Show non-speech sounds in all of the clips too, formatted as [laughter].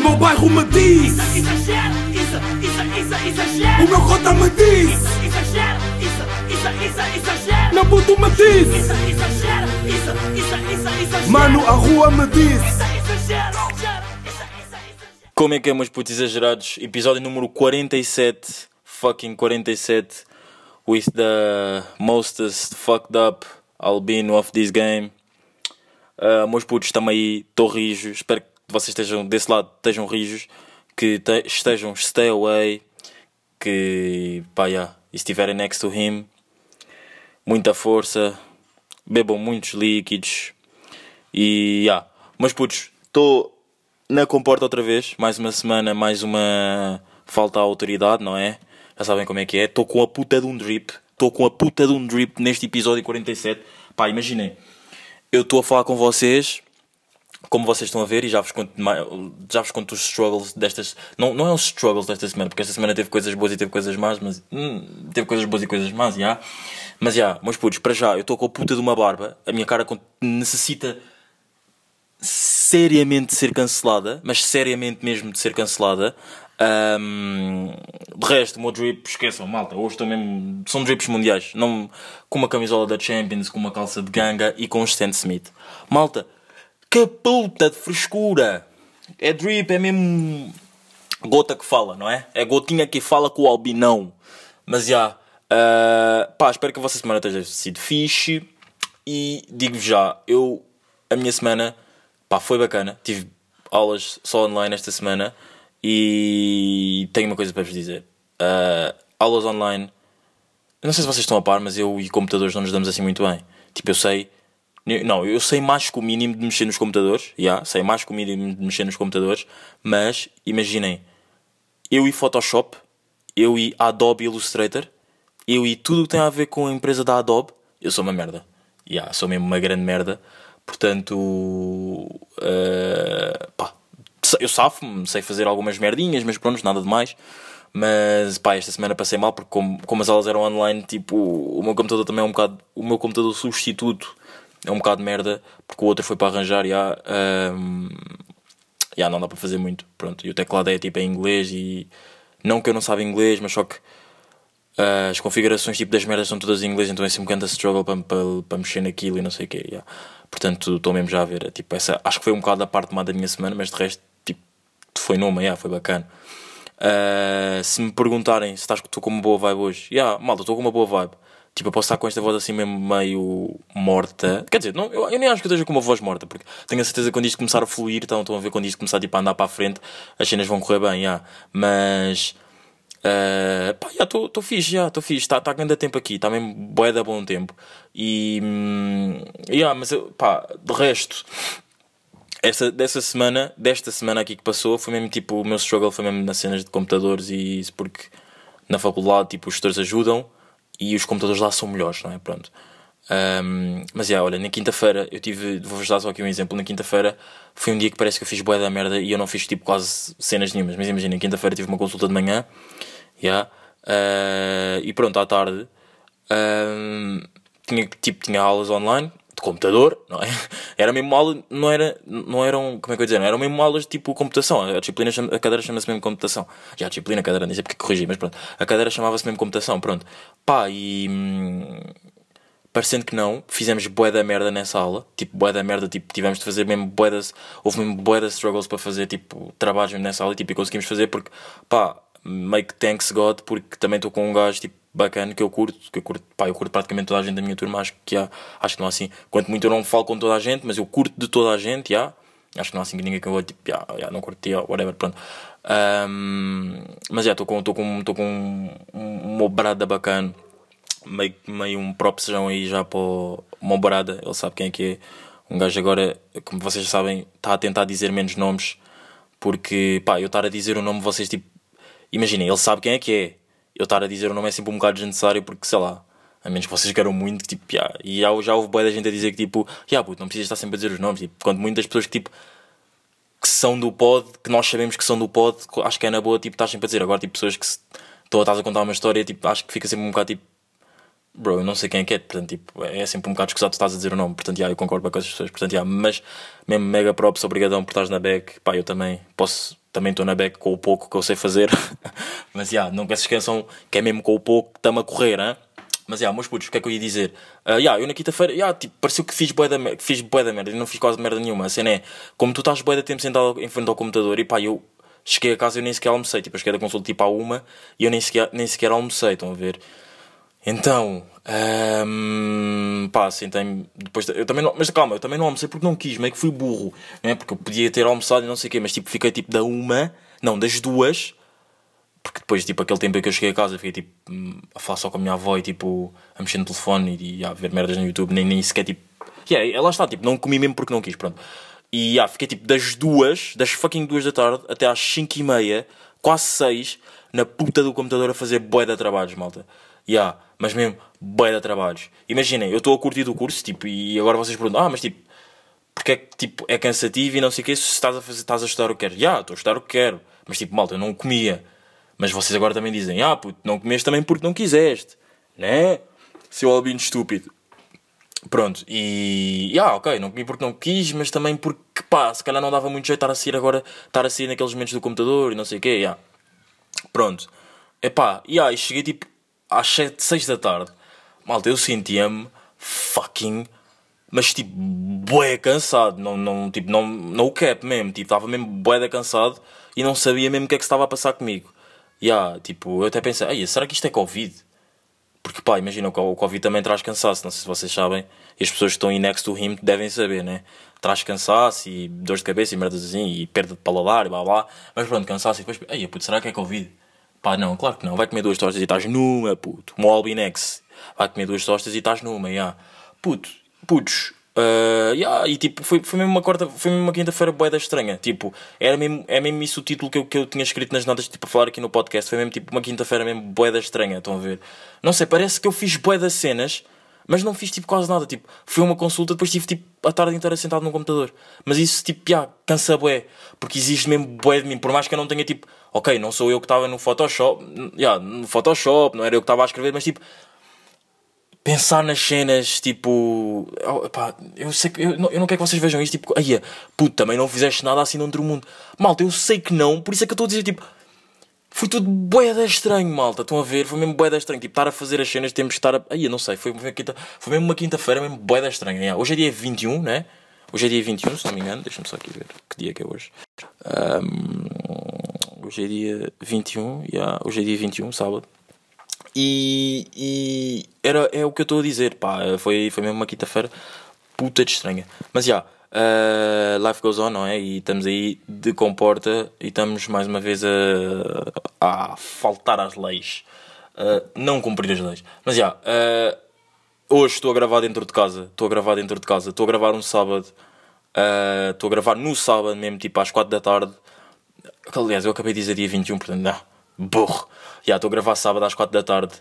meu bairro me diz Isso, exagero, isso, isso, isso, exagero. O meu cota me diz Isso, exagero, isso, isso, isso, exagero. Meu puto me diz Isso, exagero, isso, isso, isso, exagero. Mano, a rua me diz Isso, exagero. Como é que é, meus putos exagerados? Episódio número 47, fucking 47, with the mostest fucked up albino of this game. Uh, meus putos, também aí, estou rijo. Espero que vocês estejam desse lado, estejam rijos, que te- estejam stay away, que pá, yeah, e estiverem next to him, muita força, bebam muitos líquidos e yeah. Mas putos, estou na comporta outra vez, mais uma semana, mais uma falta à autoridade, não é? Já sabem como é que é. Estou com a puta de um drip, estou com a puta de um drip neste episódio 47. Pá, imaginem, eu estou a falar com vocês, como vocês estão a ver, e já vos conto, já vos conto os struggles destas. Não, não é os struggles desta semana, porque esta semana teve coisas boas e teve coisas más, mas. hum, teve coisas boas e coisas más, já. Mas já, meus putos, para já, eu estou com a puta de uma barba, a minha cara necessita seriamente de ser cancelada, mas seriamente mesmo de ser cancelada. Ahm, de resto, o meu drip, esqueçam, malta. Hoje estou mesmo. São drips mundiais. Não, com uma camisola da Champions, com uma calça de ganga e com um Stan Smith. Malta, que puta de frescura! É drip, é mesmo. Gota que fala, não é? É gotinha que fala com o albinão. Mas já. ah, pá, espero que a vossa semana tenha sido fixe. E digo já, eu. A minha semana. Pá, foi bacana. Tive aulas só online esta semana. E tenho uma coisa para vos dizer. Ah, aulas online. Não sei se vocês estão a par, mas eu e computadores não nos damos assim muito bem. Tipo, eu sei. Não, eu sei mais que o mínimo de mexer nos computadores. Já, sei mais que o mínimo de mexer nos computadores. Mas, imaginem, eu e Photoshop, eu e Adobe Illustrator, eu e tudo o que tem a ver com a empresa da Adobe, eu sou uma merda. Já, sou mesmo uma grande merda. Portanto, eh, pá, eu safo-me, sei fazer algumas merdinhas, mas pronto, nada de mais. Mas pá, esta semana passei mal porque como, como as aulas eram online, tipo, o meu computador também é um bocado. O meu computador substituto é um bocado de merda, porque o outro foi para arranjar e há, ahm, já não dá para fazer muito. Pronto, e o teclado é tipo em inglês e não que eu não saiba inglês, mas só que ah, as configurações tipo das merdas são todas em inglês, então é sempre um grande struggle para, para, para mexer naquilo e não sei o quê. yeah. Portanto, estou mesmo já a ver. Tipo, essa, acho que foi um bocado a parte má da minha semana, mas de resto, tipo, foi numa, yeah, foi bacana. Ah, se me perguntarem se estás estou com uma boa vibe hoje, yeah, malta, estou com uma boa vibe. Tipo, eu posso estar com esta voz assim mesmo meio morta. Quer dizer, não, eu, eu nem acho que eu esteja com uma voz morta, porque tenho a certeza que quando isto começar a fluir, então, estão a ver quando isto começar tipo, a andar para a frente, as cenas vão correr bem, yeah. mas Uh, pá, já estou fixe, já estou fixe, está tá grande tempo aqui, está mesmo bué da bom tempo. E, hum, yeah, mas eu, pá, de resto, essa, dessa semana, desta semana aqui que passou, foi mesmo tipo, o meu struggle foi mesmo nas cenas de computadores e isso porque na faculdade, tipo, os gestores ajudam e os computadores lá são melhores, não é? Pronto. Um, mas já, olha, na quinta-feira eu tive, vou-vos dar só aqui um exemplo. Na quinta-feira foi um dia que parece que eu fiz bué da merda e eu não fiz tipo quase cenas nenhumas. Mas imagina, na quinta-feira tive uma consulta de manhã, já, uh, e pronto, à tarde um, tinha, tipo, tinha aulas online de computador, não é? Era mesmo aula, não era, não eram, como é que eu ia dizer, não eram mesmo aulas tipo computação. A disciplina, a cadeira chama-se mesmo computação. Já, a disciplina, a cadeira, nem sei porque corrigi, mas pronto. A cadeira chamava-se mesmo computação, pronto. Pá, e. hum, parecendo que não, fizemos bué da merda nessa aula, tipo bué da merda, tipo, tivemos de fazer mesmo bué das, houve mesmo bué das struggles para fazer, tipo, trabalhos nessa aula tipo, e conseguimos fazer porque, pá, meio que thanks God, porque também estou com um gajo, tipo, bacana, que eu curto, que eu curto, pá, eu curto praticamente toda a gente da minha turma, acho que há, acho que não há assim, quanto muito eu não falo com toda a gente, mas eu curto de toda a gente, já, acho que não há assim que ninguém que eu vou, tipo, já, já, não curto, já, whatever, pronto. Ahm, mas já, estou com, estou com, estou com um, um, uma brada bacana, meio, meio um propsão aí já para o Mombrada, ele sabe quem é que é. Um gajo agora, como vocês sabem, está a tentar dizer menos nomes, porque pá, eu estar a dizer o nome, vocês tipo, imaginem, ele sabe quem é que é. Eu estar a dizer o nome é sempre um bocado desnecessário, porque sei lá, a menos que vocês queiram muito, tipo, já, e já, já houve boa da gente a dizer que tipo, já, puto, não precisas estar sempre a dizer os nomes, tipo, quando muitas pessoas que tipo, que são do pod, que nós sabemos que são do pod, acho que é na boa, tipo, estás sempre a dizer. Agora, tipo, pessoas que estão estás a contar uma história, tipo, acho que fica sempre um bocado tipo, bro, eu não sei quem é que é, portanto, tipo, é sempre um bocado escusado tu estás a dizer o nome, portanto, yeah, eu concordo com as pessoas, portanto, yeah, mas mesmo mega props, obrigadão por estares na back, pá, eu também posso, também estou na beca com o pouco que eu sei fazer. [laughs] mas já, não se esqueçam que é mesmo com o pouco que estamos a correr, hein? Mas já, meus putos, o que é que eu ia dizer? Uh, yeah, eu na quinta-feira, yeah, tipo, pareceu que fiz bué da, mer- fiz da merda e não fiz quase merda nenhuma. A cena é, como tu estás bué da tempo sentado em frente ao computador e pá, eu cheguei a casa e eu nem sequer almocei. Tipo, eu cheguei da consulta tipo à uma e eu nem sequer, nem sequer almocei, estão a ver? Então, hum, pá, sentei-me depois. de- eu também não, mas calma, eu também não almocei porque não quis, meio que fui burro, não é? Porque eu podia ter almoçado e não sei o quê, mas tipo, fiquei tipo da uma, não, das duas, porque depois, tipo, aquele tempo em que eu cheguei a casa, fiquei tipo hum, a falar só com a minha avó e tipo a mexer no telefone e, e a ver merdas no YouTube, nem, nem sequer tipo. Yeah, lá está, tipo, não comi mesmo porque não quis, pronto. E yeah, fiquei tipo das duas, das fucking duas da tarde até às cinco e meia, quase seis, na puta do computador a fazer bué de trabalhos, malta. Yeah, mas mesmo bué de trabalhos. Imaginem, eu estou a curtir o curso, tipo, e agora vocês perguntam, ah, mas tipo, porque é que tipo, é cansativo e não sei o que se estás a, fazer, estás a estudar o que queres. Já, yeah, estou a estudar o que quero. Mas tipo, malta, eu não comia. Mas vocês agora também dizem, ah, puto, não comeste também porque não quiseste. Né? Seu albino estúpido. Pronto, e. Ah, ok, não comi porque não quis, mas também porque, pá, se calhar não dava muito jeito estar a sair agora, estar a sair naqueles momentos do computador e não sei o quê, yeah. Pronto. Epá, e aí cheguei tipo às 7, 6 da tarde. Malta, eu sentia-me fucking. Mas tipo, bué cansado. Não, não, tipo, não, não o cap mesmo. Tipo, estava mesmo bué cansado e não sabia mesmo o que é que estava a passar comigo. E yeah, tipo, eu até pensei, Ei, será que isto é Covid? Porque pá, imagina, o co- o Covid também traz cansaço, não sei se vocês sabem, e as pessoas que estão aí next to him devem saber, né? Traz cansaço e dor de cabeça e merdas assim, e perda de paladar e blá blá. Mas pronto, cansaço e depois, ei, puto, será que é Covid? Pá, não, claro que não, vai comer duas tostas e estás numa, puto. Um Albinex, vai comer duas tostas e estás numa, já. Puto, putos, Uh, yeah, e tipo, foi, foi mesmo uma quarta, foi mesmo uma quinta-feira boeda estranha. Tipo, era mesmo, é mesmo isso o título que eu, que eu tinha escrito nas notas, tipo, a falar aqui no podcast. Foi mesmo tipo uma quinta-feira mesmo boeda estranha, estão a ver? Não sei, parece que eu fiz boeda cenas, mas não fiz tipo quase nada. Tipo, foi uma consulta, depois tive tipo a tarde inteira sentado no computador. Mas isso, tipo, yeah, cansa bué, porque exige mesmo bué de mim. Por mais que eu não tenha tipo, ok, não sou eu que estava no Photoshop, yeah, no Photoshop, não era eu que estava a escrever, mas tipo pensar nas cenas, tipo. pá, eu sei que. Eu não, eu não quero que vocês vejam isto, tipo, aí, puto, também não fizeste nada assim no outro mundo. Malta, eu sei que não, por isso é que eu estou a dizer, tipo. Foi tudo boeda estranho, malta. Estão a ver? Foi mesmo boeda estranho. Tipo, estar a fazer as cenas, temos de estar a. Aí, eu não sei. Foi, uma quinta... foi mesmo uma quinta-feira, mesmo boeda estranha. Yeah. Hoje é dia 21, né? Hoje é dia 21, se não me engano. Deixa-me só aqui ver que dia que é hoje. Um, hoje é dia 21, yeah. hoje é dia 21, sábado. E, e era, é o que eu estou a dizer, pá, foi, foi mesmo uma quinta-feira puta de estranha. Mas já, uh, life goes on, não é? E estamos aí de comporta e estamos mais uma vez a, a faltar às leis, uh, não cumprir as leis. Mas já, uh, hoje estou a gravar dentro de casa, estou a gravar dentro de casa, estou a gravar um sábado, uh, estou a gravar no sábado mesmo, tipo às 4 da tarde. Aliás, eu acabei de dizer dia 21, portanto, não, burro. Já estou a gravar sábado às 4 da tarde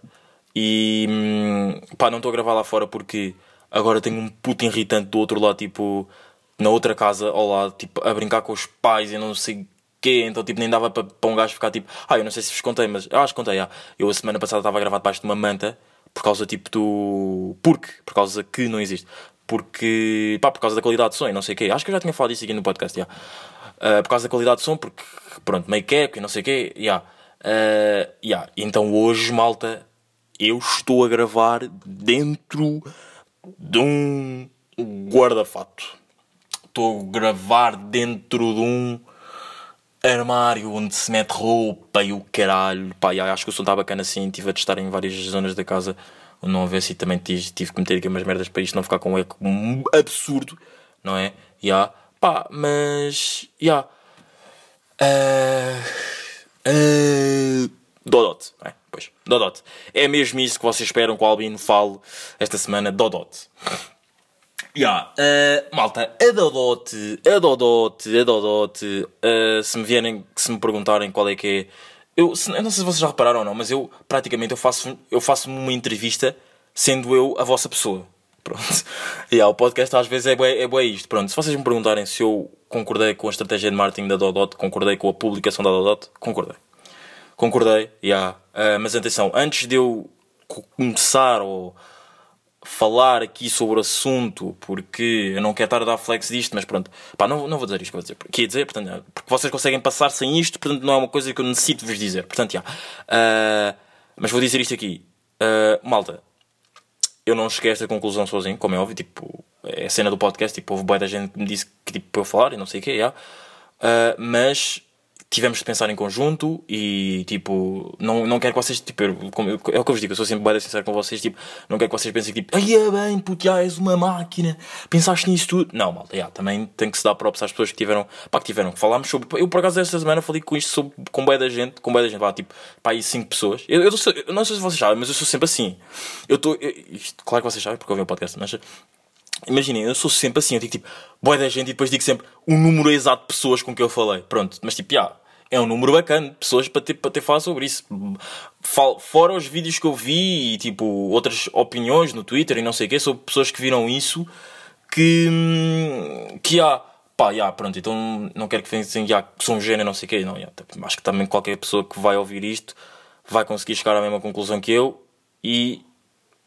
e hum, pá, não estou a gravar lá fora porque agora tenho um puto irritante do outro lado, tipo, na outra casa ao lado, tipo, a brincar com os pais e não sei quê, então tipo, nem dava para, um gajo ficar tipo, ah, eu não sei se vos contei, mas eu acho que contei, já. eu a semana passada estava a gravar debaixo de uma manta por causa tipo do. Porque, por causa que não existe. Porque, pá, por causa da qualidade de som e não sei o quê. Acho que eu já tinha falado disso aqui no podcast, já. Uh, por causa da qualidade de som, porque, pronto, meio cap e não sei o quê, já. Uh, yeah. Então hoje, malta, eu estou a gravar dentro de um guarda-fato. Estou a gravar dentro de um armário onde se mete roupa e o caralho. Pá, acho que o som está bacana assim. Estive a testar em várias zonas da casa onde não houvesse e também tive, tive que meter aqui umas merdas para isto não ficar com um eco absurdo, não é? Yeah. Pá, mas. Yeah. Uh... Uh, Dodot, é? Pois, Dodot. É mesmo isso que vocês esperam que o Albino fale esta semana, Dodot. Yeah, uh, malta, a Dodot, a Dodot, a Dodot, uh, se me vierem, se me perguntarem qual é que é. Eu, se, eu não sei se vocês já repararam ou não, mas eu praticamente eu faço, eu faço uma entrevista sendo eu a vossa pessoa. Pronto. [laughs] Yeah, o podcast às vezes é bué, é bué isto. Pronto, se vocês me perguntarem se eu concordei com a estratégia de marketing da Dodot, concordei com a publicação da Dodot, concordei. Concordei, yeah. Uh, mas atenção, antes de eu começar ou falar aqui sobre o assunto, porque eu não quero estar a dar flex disto, mas pronto, pá, não, não vou dizer isto que vou dizer. Quer dizer, portanto, porque vocês conseguem passar sem isto, portanto, não é uma coisa que eu necessito vos dizer. Portanto, já. Ah, mas vou dizer isto aqui. Ah, malta, eu não cheguei a esta conclusão sozinho, como é óbvio, tipo, é a cena do podcast, tipo, houve boa da gente que me disse que tipo, para eu falar e não sei o que, já. Ah, mas tivemos de pensar em conjunto e tipo, não, não quero que vocês, tipo, eu- é o que eu vos digo, eu sou sempre bem sincero com vocês, tipo, não quero que vocês pensem tipo, ai é bem, puto, já és uma máquina, pensaste nisso tudo. Não, malta, já, também tem que se dar props às pessoas que tiveram, pá, que tiveram, falámos sobre, eu por acaso esta semana falei com isto sobre, com bem da gente, com bem da gente, pá, tipo, pá, aí cinco pessoas. Eu, eu, eu não sei se vocês sabem, mas eu sou sempre assim. Eu estou, claro que vocês sabem, porque eu vi o podcast, mas Imaginem, eu sou sempre assim, eu digo tipo, boa da gente e depois digo sempre o número exato de pessoas com que eu falei. Pronto, mas tipo, já, é um número bacana de pessoas para ter, para ter falado sobre isso. Fal- Fora os vídeos que eu vi e tipo, outras opiniões no Twitter e não sei o quê, sobre pessoas que viram isso que, que há. Pá, já, pronto, então não quero que pensem já, que sou um gênio, não sei o quê. Não, tipo, acho que também qualquer pessoa que vai ouvir isto vai conseguir chegar à mesma conclusão que eu e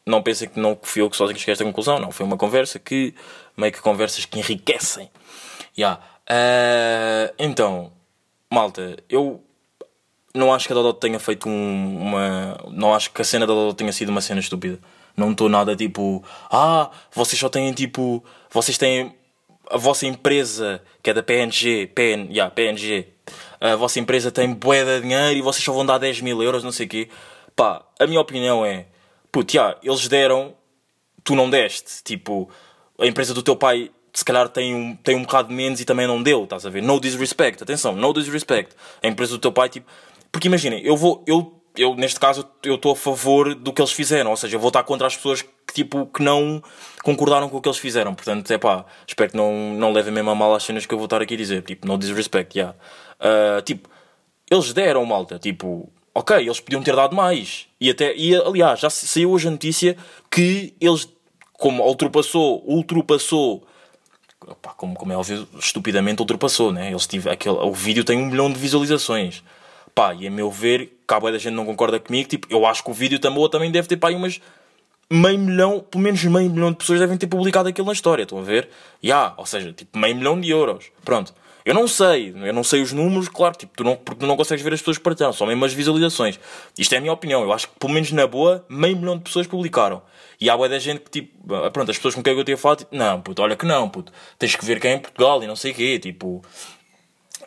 não pensem que não fui eu que sozinho cheguei a esta conclusão, não. Foi uma conversa que, meio que conversas que enriquecem. Yeah. Eh, então, malta, eu não acho que a Dodot tenha feito um- uma. Não acho que a cena da Dodot tenha sido uma cena estúpida. Não estou nada tipo. Ah, vocês só têm tipo. Vocês têm. A vossa empresa, que é da PNG, PN, yeah, PNG, a vossa empresa tem bué de dinheiro e vocês só vão dar 10 mil euros, não sei o quê. Pá, a minha opinião é. Putz, yeah, eles deram, tu não deste. Tipo, a empresa do teu pai se calhar tem um, tem um bocado menos e também não deu, estás a ver? No disrespect, atenção, no disrespect. A empresa do teu pai, tipo. Porque imaginem, eu vou. Eu, eu, neste caso, eu estou a favor do que eles fizeram, ou seja, eu vou estar contra as pessoas que, tipo, que não concordaram com o que eles fizeram. Portanto, é pá, espero que não, não levem mesmo a mal as cenas que eu vou estar aqui a dizer. Tipo, no disrespect, yeah. Ah, tipo, eles deram, malta, tipo, ok, eles podiam ter dado mais. E até, e aliás, já sa- saiu hoje a notícia que eles, como ultrapassou, ultrapassou, pá, como, como é óbvio, estupidamente ultrapassou, né? Eles tive, aquele, o vídeo tem um milhão de visualizações. Pá, e a meu ver, cabo da gente não concorda comigo, tipo, eu acho que o vídeo também, também deve ter, pá, umas meio milhão, pelo menos meio milhão de pessoas devem ter publicado aquilo na história, estão a ver? E há, ou seja, tipo, meio milhão de euros. Pronto. Eu não sei, eu não sei os números, claro, tipo, tu não, porque tu não consegues ver as pessoas partilharam, só mesmo as visualizações. Isto é a minha opinião, eu acho que pelo menos na boa, meio milhão de pessoas publicaram. E há boa da gente que, tipo, ah, pronto, as pessoas com quem eu tinha falado, tipo, não, puto, olha que não, puto, tens que ver quem é em Portugal e não sei o quê, tipo.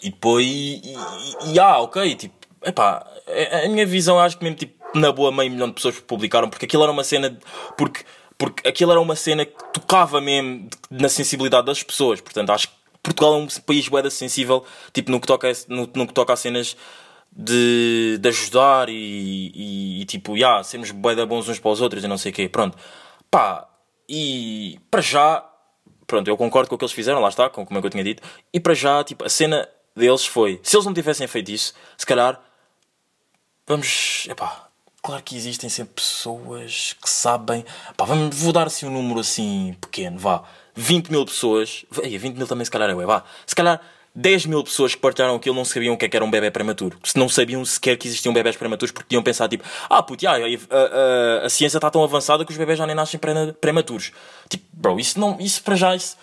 E depois, e, e, e ah, ok, tipo, epá, a, a minha visão acho que mesmo, tipo, na boa meio milhão de pessoas publicaram, porque aquilo era uma cena, de- porque, porque aquilo era uma cena que tocava mesmo na sensibilidade das pessoas, portanto acho que Portugal é um país bué sensível, tipo, no que toca no, no que toca a cenas de, de ajudar e, e, e, tipo, yeah, sermos da bons uns para os outros e não sei o quê, pronto. Pá, e para já, pronto, eu concordo com o que eles fizeram, lá está, com- como é que eu tinha dito, e para já, tipo, a cena deles foi, se eles não tivessem feito isso, se calhar, vamos, epá, claro que existem sempre pessoas que sabem, pá, vamos, vou dar assim um número assim pequeno, vá, 20 mil pessoas, ei, 20 mil também se calhar é ué, vá, se calhar 10 mil pessoas que partilharam aquilo não sabiam o que é que era um bebê prematuro. Se não sabiam sequer que existiam bebés prematuros porque tinham pensado tipo, ah puto, a, a- a ciência está tão avançada que os bebés já nem nascem pre- prematuros. Tipo, bro, isso não, isso para já, isso,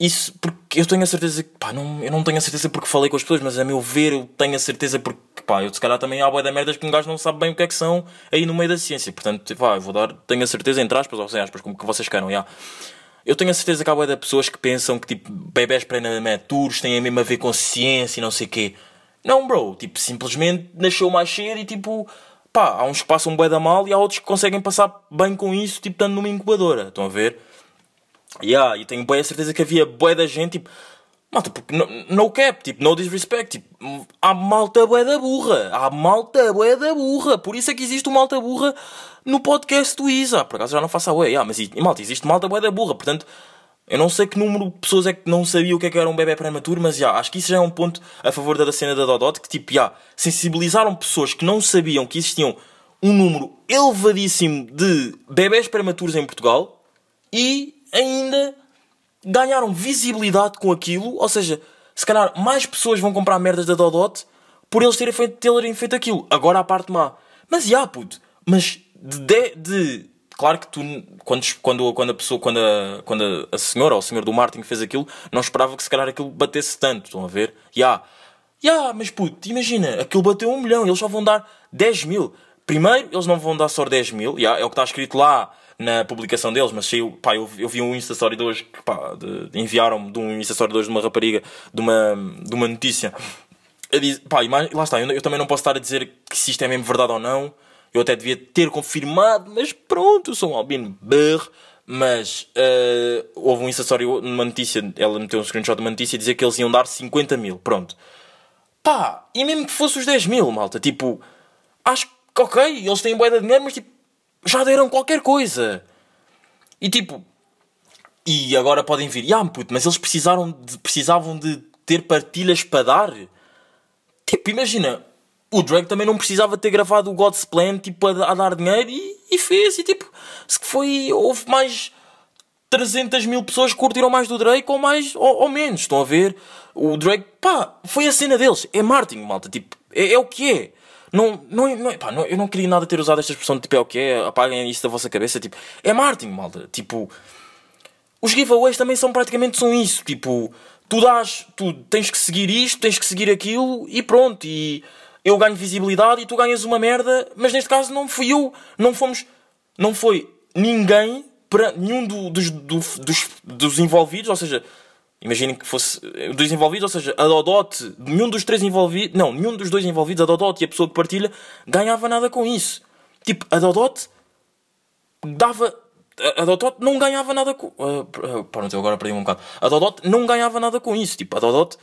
isso porque eu tenho a certeza que, pá, não, eu não tenho a certeza porque falei com as pessoas, mas a meu ver eu tenho a certeza porque, pá, eu se calhar também há boia da merdas que um gajo não sabe bem o que é que são aí no meio da ciência. Portanto, pá, eu vou dar, tenho a certeza, entre aspas, ou sem aspas, como que vocês queiram, já. Eu tenho a certeza que há de pessoas que pensam que tipo, bebés prematuros têm mesmo a ver com ciência e não sei o quê. Não, bro. Tipo, simplesmente nasceu mais cedo e tipo, pá, há uns que passam bué da mal e há outros que conseguem passar bem com isso, tipo, estando numa incubadora. Estão a ver? Yeah, e tenho bué a certeza que havia bué da gente, tipo, malta, porque no, no cap, tipo, no disrespect, tipo, há malta bué da burra, há malta bué da burra, por isso é que existe o malta burra no podcast do Isa, por acaso já não faço a ué, yeah, mas malta, existe malta bué da burra, portanto, eu não sei que número de pessoas é que não sabia o que é que era um bebê prematuro, mas já, acho que isso já é um ponto a favor da cena da Dodot, que tipo, já, sensibilizaram pessoas que não sabiam que existiam um número elevadíssimo de bebés prematuros em Portugal e ainda ganharam visibilidade com aquilo, ou seja, se calhar mais pessoas vão comprar merdas da Dodot por eles terem feito, terem feito aquilo. Agora a parte má. Mas já, puto, mas de, de, de claro que tu, quando, quando, quando a pessoa, quando a, quando a, senhora ou o senhor do marketing fez aquilo, não esperava que se calhar aquilo batesse tanto, estão a ver? Ya, ya, mas puto, imagina, aquilo bateu um milhão, eles só vão dar 10 mil. Primeiro, eles não vão dar só 10 mil, ya, é o que está escrito lá na publicação deles, mas saiu, pá, eu, eu vi um Insta Story de hoje, pá, enviaram-me de um Insta Story de hoje de uma rapariga, de uma, de uma notícia, eu disse, pá, mais- lá está, eu, eu também não posso estar a dizer que se isto é mesmo verdade ou não. Eu até devia ter confirmado, mas pronto, eu sou um albino berro. Mas eh, houve um Story numa notícia, ela meteu um screenshot de uma notícia e dizia que eles iam dar 50 mil. Pronto. Pá, e mesmo que fosse os 10 mil, malta, tipo, acho que ok, eles têm boeda de dinheiro, mas tipo, já deram qualquer coisa. E tipo, e agora podem vir, ah, puto, mas eles precisaram de, precisavam de ter partilhas para dar. Tipo, imagina, o Drake também não precisava ter gravado o God's Plan tipo, a, a dar dinheiro e, e fez. E tipo, se foi, houve mais 300 mil pessoas que curtiram mais do Drake ou mais ou, ou menos. Estão a ver? O Drake, pá, foi a cena deles. É marketing, malta. Tipo, é, é o que é. Não, não, não, pá, não, eu não queria nada ter usado esta expressão de tipo, é o que é, apaguem isso da vossa cabeça. Tipo, é marketing, malta. Tipo, os giveaways também são praticamente são isso. Tipo, tu dás, tu tens que seguir isto, tens que seguir aquilo e pronto. E eu ganho visibilidade e tu ganhas uma merda, mas neste caso não fui eu, não fomos, não foi ninguém, nenhum do- dos, do- dos, dos envolvidos, ou seja, imaginem que fosse eh, dos envolvidos, ou seja, a Dodot, nenhum dos três envolvidos, não, nenhum dos dois envolvidos, a Dodot e a pessoa que partilha, ganhava nada com isso. Tipo, a Dodot dava. A a Dodot não ganhava nada com. Uh, pronto, eu agora perdi um bocado. A Dodot não ganhava nada com isso. Tipo, a Dodot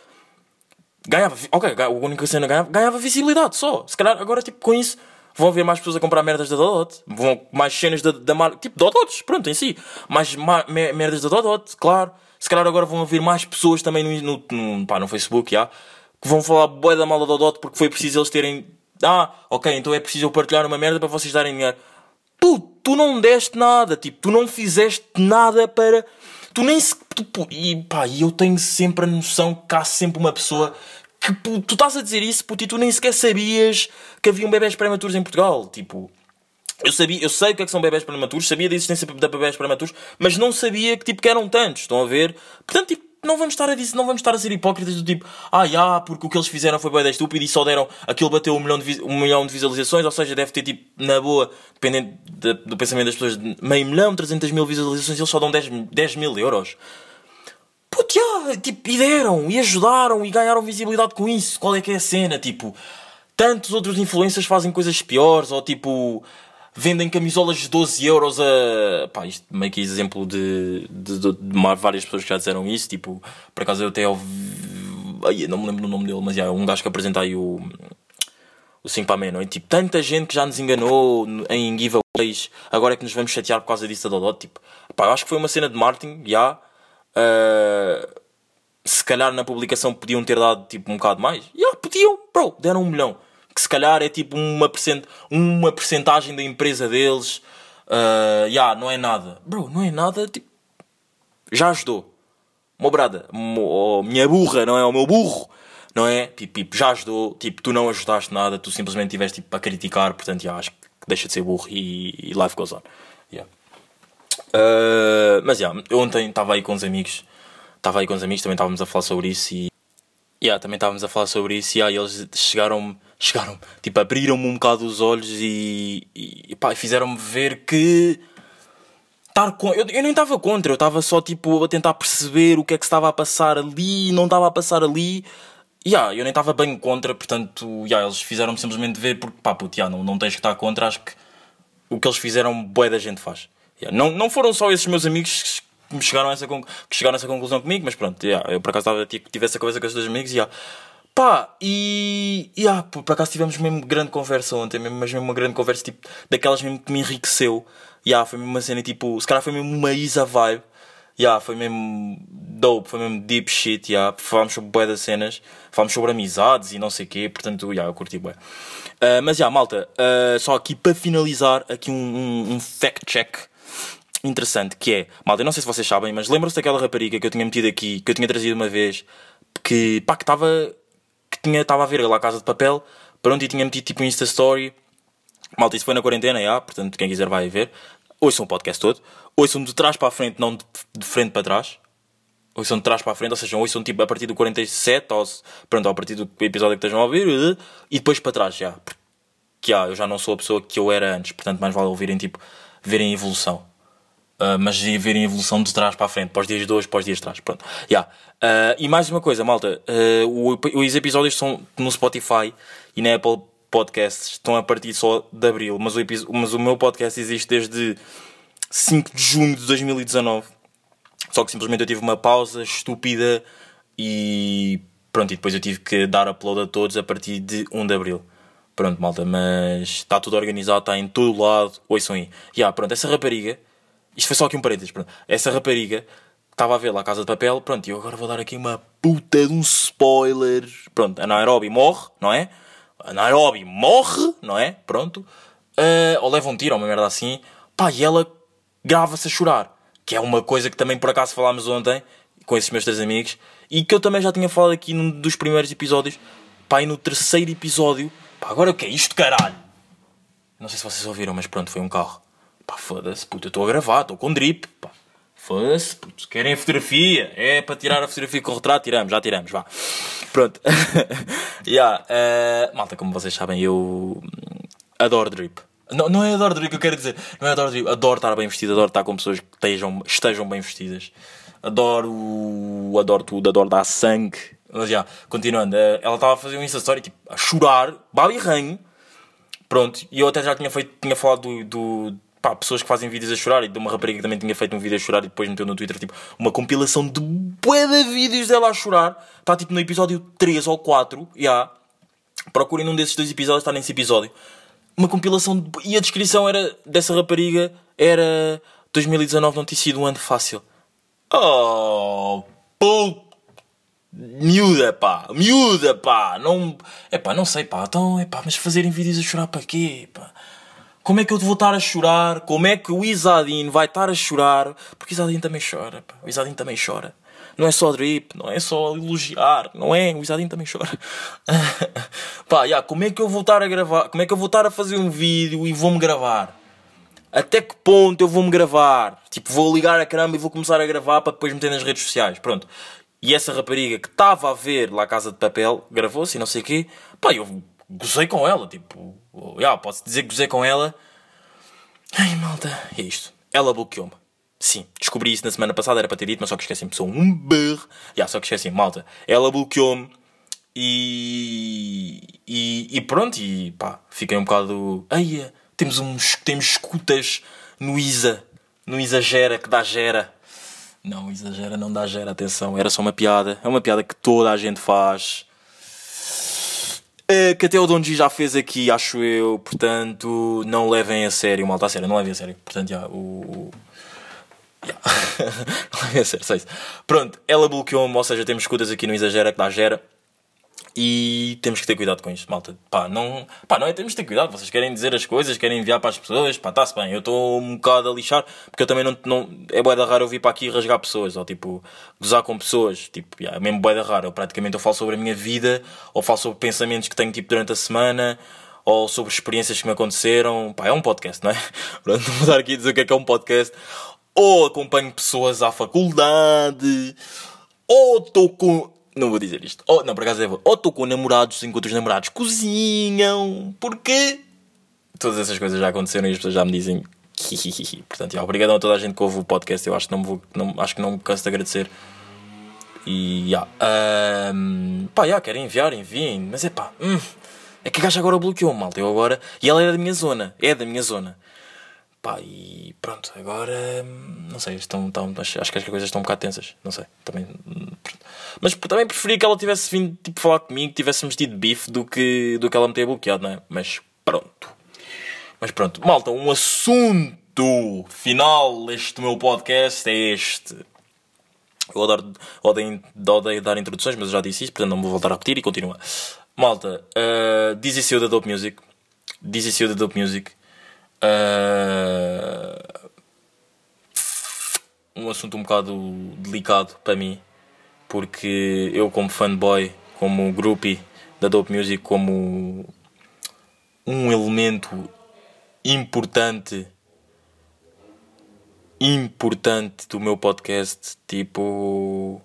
ganhava. Ok, a única cena ganhava, ganhava visibilidade só. Se calhar agora, tipo, com isso, vão haver mais pessoas a comprar merdas da Dodot. Vão mais cenas da, da marca. Tipo, Dodots, pronto, em si. Mais ma- me- merdas da Dodot, claro. Se calhar agora vão haver mais pessoas também no, no, no, pá, no Facebook, já. Que vão falar bué da mal da Dodot porque foi preciso eles terem. Ah, ok, então é preciso eu partilhar uma merda para vocês darem dinheiro. Tu, tu não deste nada, tipo, tu não fizeste nada para. Tu nem se. Tu, e pá, eu tenho sempre a noção que há sempre uma pessoa que tu estás a dizer isso, puto, e tu nem sequer sabias que havia um bebés prematuros em Portugal. Tipo, eu, sabia, eu sei o que é que são bebés prematuros, sabia da existência de bebés prematuros, mas não sabia que, tipo, que eram tantos. Estão a ver? Portanto, tipo, não vamos estar a dizer, não vamos estar a ser hipócritas do tipo, ah, já, porque o que eles fizeram foi bem estúpido e só deram, aquilo bateu um milhão, de, um milhão de visualizações, ou seja, deve ter, tipo, na boa, dependendo da- do pensamento das pessoas, de meio milhão, 300 mil visualizações, eles só dão 10, 10 mil euros. Puto, já, tipo, e deram, e ajudaram, e ganharam visibilidade com isso. Qual é que é a cena? Tipo, tantos outros influencers fazem coisas piores, ou tipo, vendem camisolas de 12 euros a. Pá, isto meio que exemplo de, de, de- de várias pessoas que já disseram isso. Tipo, por acaso eu até ouvi. Não me lembro do nome dele, mas já, um gajo que apresenta aí o. O 5 para a meia-noite. Tipo, tanta gente que já nos enganou no- em giveaways, agora é que nos vamos chatear por causa disso da Dodot. Tipo, pá, acho que foi uma cena de marketing, já. Ah, se calhar na publicação podiam ter dado tipo um bocado mais. Yeah, podiam, bro, deram um milhão. Que se calhar é tipo uma, percent uma percentagem da empresa deles. Uh, yeah, não é nada. Bro, não é nada, tipo. Já ajudou. Meu brada, mo- oh, minha burra, não é? O meu burro, não é? Tipo, tipo, já ajudou. Tipo, tu não ajudaste nada, tu simplesmente estiveste tipo, a criticar. Portanto, yeah, acho que deixa de ser burro e, e life goes on. Yeah. Uh, mas yeah, eu ontem estava aí com os amigos, estava aí com os amigos, também estávamos a falar sobre isso e yeah, também estávamos a falar sobre isso e yeah, eles chegaram, chegaram, tipo, abriram-me um bocado os olhos e, e, fizeram-me ver que estar com, eu, eu nem estava contra, eu estava só tipo a tentar perceber o que é que estava a passar ali, não estava a passar ali. Yeah, eu nem estava bem contra, portanto, yeah, eles fizeram-me simplesmente ver porque pá, puto, yeah, não, não tens que estar contra, acho que o que eles fizeram, boa da gente faz. Yeah, Não, não foram só esses meus amigos me chegaram a essa, que chegaram a essa conclusão comigo, mas pronto, yeah, eu por acaso tipo, tive essa conversa com esses dois amigos e yeah. pá, e yeah, por, por acaso tivemos mesmo grande conversa ontem, mesmo, mas mesmo uma grande conversa tipo, daquelas mesmo que me enriqueceu. Yeah, foi mesmo uma cena tipo, se calhar foi mesmo uma isa vibe. Yeah, foi mesmo dope, foi mesmo deep shit, yeah. falámos sobre bué das cenas, falámos sobre amizades e não sei o quê, portanto, yeah, eu curti bué. Uh, mas, yeah, malta, uh, só aqui para finalizar, aqui um, um, um fact check interessante, que é, malta, eu não sei se vocês sabem, mas lembram-se daquela rapariga que eu tinha metido aqui, que eu tinha trazido uma vez, que, pá, que estava, que tinha, estava a ver lá a Casa de Papel, pronto, e tinha metido tipo um Insta Story, malta, isso foi na quarentena, já, portanto, quem quiser vai ver, ouçam o podcast todo, ouçam de trás para a frente, não de, de frente para trás. Ouçam de trás para a frente, ou seja, ouçam tipo a partir do 47, ou, pronto, a partir do episódio que estejam a ouvir, e depois para trás já. Porque já, eu já não sou a pessoa que eu era antes, portanto mais vale ouvirem tipo, verem a evolução. Uh, mas e verem a evolução de trás para a frente, para os dias de hoje, para os dias de trás. Pronto. Yeah. Uh, e mais uma coisa, malta: uh, os episódios são no Spotify e na Apple Podcasts estão a partir só de abril, mas o, mas o meu podcast existe desde 5 de junho de 2019. Só que simplesmente eu tive uma pausa estúpida e pronto, e depois eu tive que dar upload a todos a partir de 1 de Abril. Pronto, malta, mas está tudo organizado, está em todo lado, ouçam aí. E ah, pronto, essa rapariga, isto foi só aqui um parênteses, pronto. Essa rapariga estava a ver lá a Casa de Papel, pronto, e eu agora vou dar aqui uma puta de um spoiler. Pronto, a Nairobi morre, não é? A Nairobi morre, não é? Pronto. Ah, ou leva um tiro, ou uma merda assim. Pá, e ela grava-se a chorar. Que é uma coisa que também por acaso falámos ontem com esses meus três amigos e que eu também já tinha falado aqui num dos primeiros episódios. Pá, e no terceiro episódio, pá, agora o que é isto, caralho? Não sei se vocês ouviram, mas pronto, foi um carro. Pá, foda-se, puto, eu estou a gravar, estou com drip, pá. Foda-se, puto, querem fotografia? É para tirar a fotografia com o retrato? Tiramos, já tiramos, vá. Pronto. [laughs] yeah, eh, malta, como vocês sabem, eu adoro drip. Não, não é adoro drip que eu quero dizer. Não é adoro drip. Adoro estar bem vestido, adoro estar com pessoas que estejam, estejam bem vestidas. Adoro, adoro tudo, adoro dar sangue. Mas já, continuando, eh, ela estava a fazer um Insta Story, tipo, a chorar, babirranho. Pronto, e eu até já tinha, feito, tinha falado do, do pá, pessoas que fazem vídeos a chorar e de uma rapariga que também tinha feito um vídeo a chorar e depois meteu no Twitter tipo uma compilação de bué de vídeos dela a chorar. Está tipo no episódio 3 ou 4, já. Procurem num desses dois episódios, está nesse episódio. Uma compilação de... e a descrição era dessa rapariga era 2019 não tinha sido um ano fácil. Oh, puto Miúda, pá, miúda, pá, não. É pá, não sei, pá, então, é pá, mas fazerem vídeos a chorar para quê, pá? Como é que eu vou estar a chorar? Como é que o Isadin vai estar a chorar? Porque o Isadin também chora, pá, o Isadin também chora. Não é só drip, não é só elogiar, não é? O Isadin também chora. [laughs] pá, já, como é que eu vou estar a gravar? Como é que eu vou estar a fazer um vídeo e vou-me gravar? Até que ponto eu vou-me gravar? Tipo, vou ligar a caramba e vou começar a gravar para depois meter nas redes sociais. Pronto. E essa rapariga que estava a ver lá a Casa de Papel, gravou-se e não sei o quê. Pá, eu gozei com ela. Tipo, já, posso dizer que gozei com ela. Ai, malta. É isto. Ela bloqueou-me. Sim, descobri isso na semana passada, era para ter dito, mas só que esqueci-me. Sou um berro. Já, só que esqueci malta. Ela bloqueou-me. E, e, e pronto, e pá, fiquei um bocado. Ai, temos, uns, temos escutas no Isa, no Exagera, que dá gera. Não, exagera, não dá gera, atenção, era só uma piada. É uma piada que toda a gente faz. Eh, que até o Don G já fez aqui, acho eu, portanto, não levem a sério, malta, a sério, não levem a sério. Portanto, já, o. [laughs] já. não levem a sério, só isso. Pronto, ela bloqueou-me, ou seja, temos escutas aqui no Exagera, que dá gera. E temos que ter cuidado com isto, malta. Pá, não, pá, não é temos que ter cuidado. Vocês querem dizer as coisas, querem enviar para as pessoas, pá, está-se bem. Eu estou um bocado a lixar, porque eu também não. não é boa da rara eu vir para aqui rasgar pessoas, ou tipo, gozar com pessoas. Tipo, yeah, é mesmo boa da rara. Eu praticamente eu falo sobre a minha vida, ou falo sobre pensamentos que tenho tipo durante a semana, ou sobre experiências que me aconteceram. Pá, é um podcast, não é? [laughs] Pronto, vou dar aqui a dizer o que é que é um podcast. Ou acompanho pessoas à faculdade, ou estou com. Não vou dizer isto. Ou, não, por acaso vou. Ou estou com namorados enquanto os namorados cozinham. Porquê? Todas essas coisas já aconteceram e as pessoas já me dizem. Portanto, já, obrigadão a toda a gente que ouve o podcast. Eu acho que não me, vou, não, acho que não me canso de agradecer. E já. Um, pá, já, querem enviar, enviem. Mas é pá. Hum, é que a gaja agora bloqueou, malta. Eu agora. E ela é da minha zona. É da minha zona. Pá, e pronto, agora hum, não sei, estão, estão, acho que as coisas estão um bocado tensas, não sei, também, hum, mas também preferia que ela tivesse vindo tipo, falar comigo, que tivéssemos tido bife do que, do que ela me ter bloqueado, não é? Mas pronto, mas pronto, malta, um assunto final deste meu podcast é este. Eu odeio, odeio, odeio dar introduções, mas eu já disse isso, portanto não vou voltar a repetir e continua. Malta, uh, diz isso da Dope Music, diz isso da Dope Music. Uh, um assunto um bocado delicado para mim, porque eu, como fanboy, como groupie da Dope Music, como um elemento importante importante do meu podcast, tipo.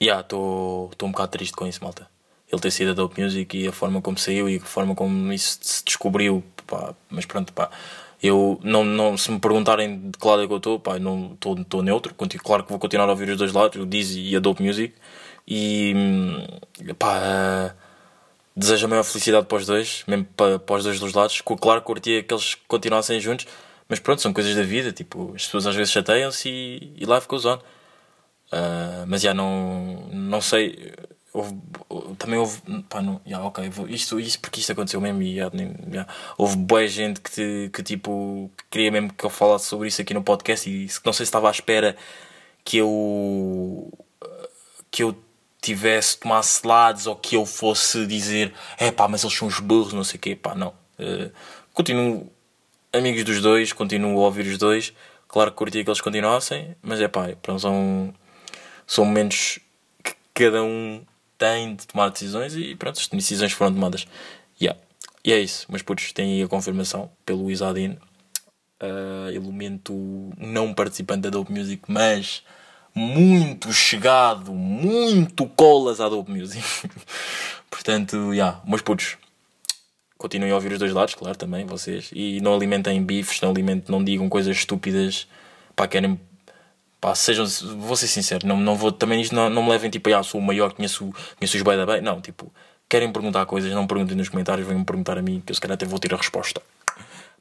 Ya, estou um bocado triste com isso, malta. Ele ter sido a Dope Music e a forma como saiu e a forma como isso se descobriu, pá, mas pronto, pá. Eu, não, não, se me perguntarem de que lado é que eu estou, pá, não estou neutro. Continuo, claro que vou continuar a ouvir os dois lados, o Dizzy e a Dope Music. E, hum, pá, desejo a maior felicidade para os dois, mesmo para, para os dois dos lados. Claro que curtia que eles continuassem juntos, mas pronto, são coisas da vida. Tipo, as pessoas às vezes chateiam-se e, e life goes on. Uh, mas já não, não sei. Houve, também houve. Pá, não, yeah, ok, isto, isto porque isto aconteceu mesmo e yeah, yeah, houve boa gente que, te, que tipo que queria mesmo que eu falasse sobre isso aqui no podcast e não sei se estava à espera que eu que eu tivesse, tomasse lados ou que eu fosse dizer é pá, mas eles são os burros, não sei o quê, pá, não. Uh, continuo amigos dos dois, continuo a ouvir os dois. Claro que curtia que eles continuassem, mas é pá, são, são momentos que cada um tem de tomar decisões e pronto, as decisões foram tomadas. Yeah. E é isso, mas putos, tem aí a confirmação pelo Isadine, uh, elemento não participante da Dope Music, mas muito chegado, muito colas à Dope Music. [laughs] Portanto, já, yeah, meus putos, continuem a ouvir os dois lados, claro, também, vocês. E não alimentem bifes, não, alimentem, não digam coisas estúpidas. Pá, querem. Pá, sejam. Vou ser sincero, não, não vou. Também isto não, não me levem tipo, ah, sou o maior, conheço, conheço os bem bem. Não, tipo, querem perguntar coisas, não perguntem nos comentários, venham perguntar a mim, que eu se calhar até vou ter a resposta.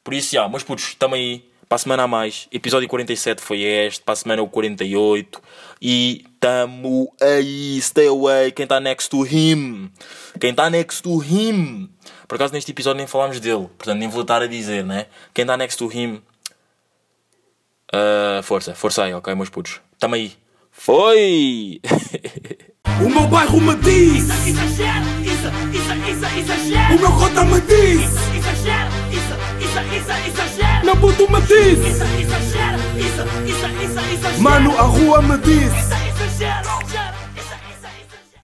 Por isso, já, meus putos, também aí para a semana a mais. Episódio 47 foi este. Para a semana o 48. E tamo aí. Stay away. Quem está next to him. Quem está next to him. Por acaso neste episódio nem falámos dele. Portanto nem vou estar a dizer, né? Quem está next to him. Uh, força, força aí, ok, meus putos. Tamo aí. Foi! o meu bairro me diz. Exagero, isso, isso, isso, exagero. O meu cota me diz. Exagero, isso, isso, isso, exagero. Meu puto me diz. Isso, exagero, isso, isso, isso, exagero. Mano, a rua me diz. Isso, exagero.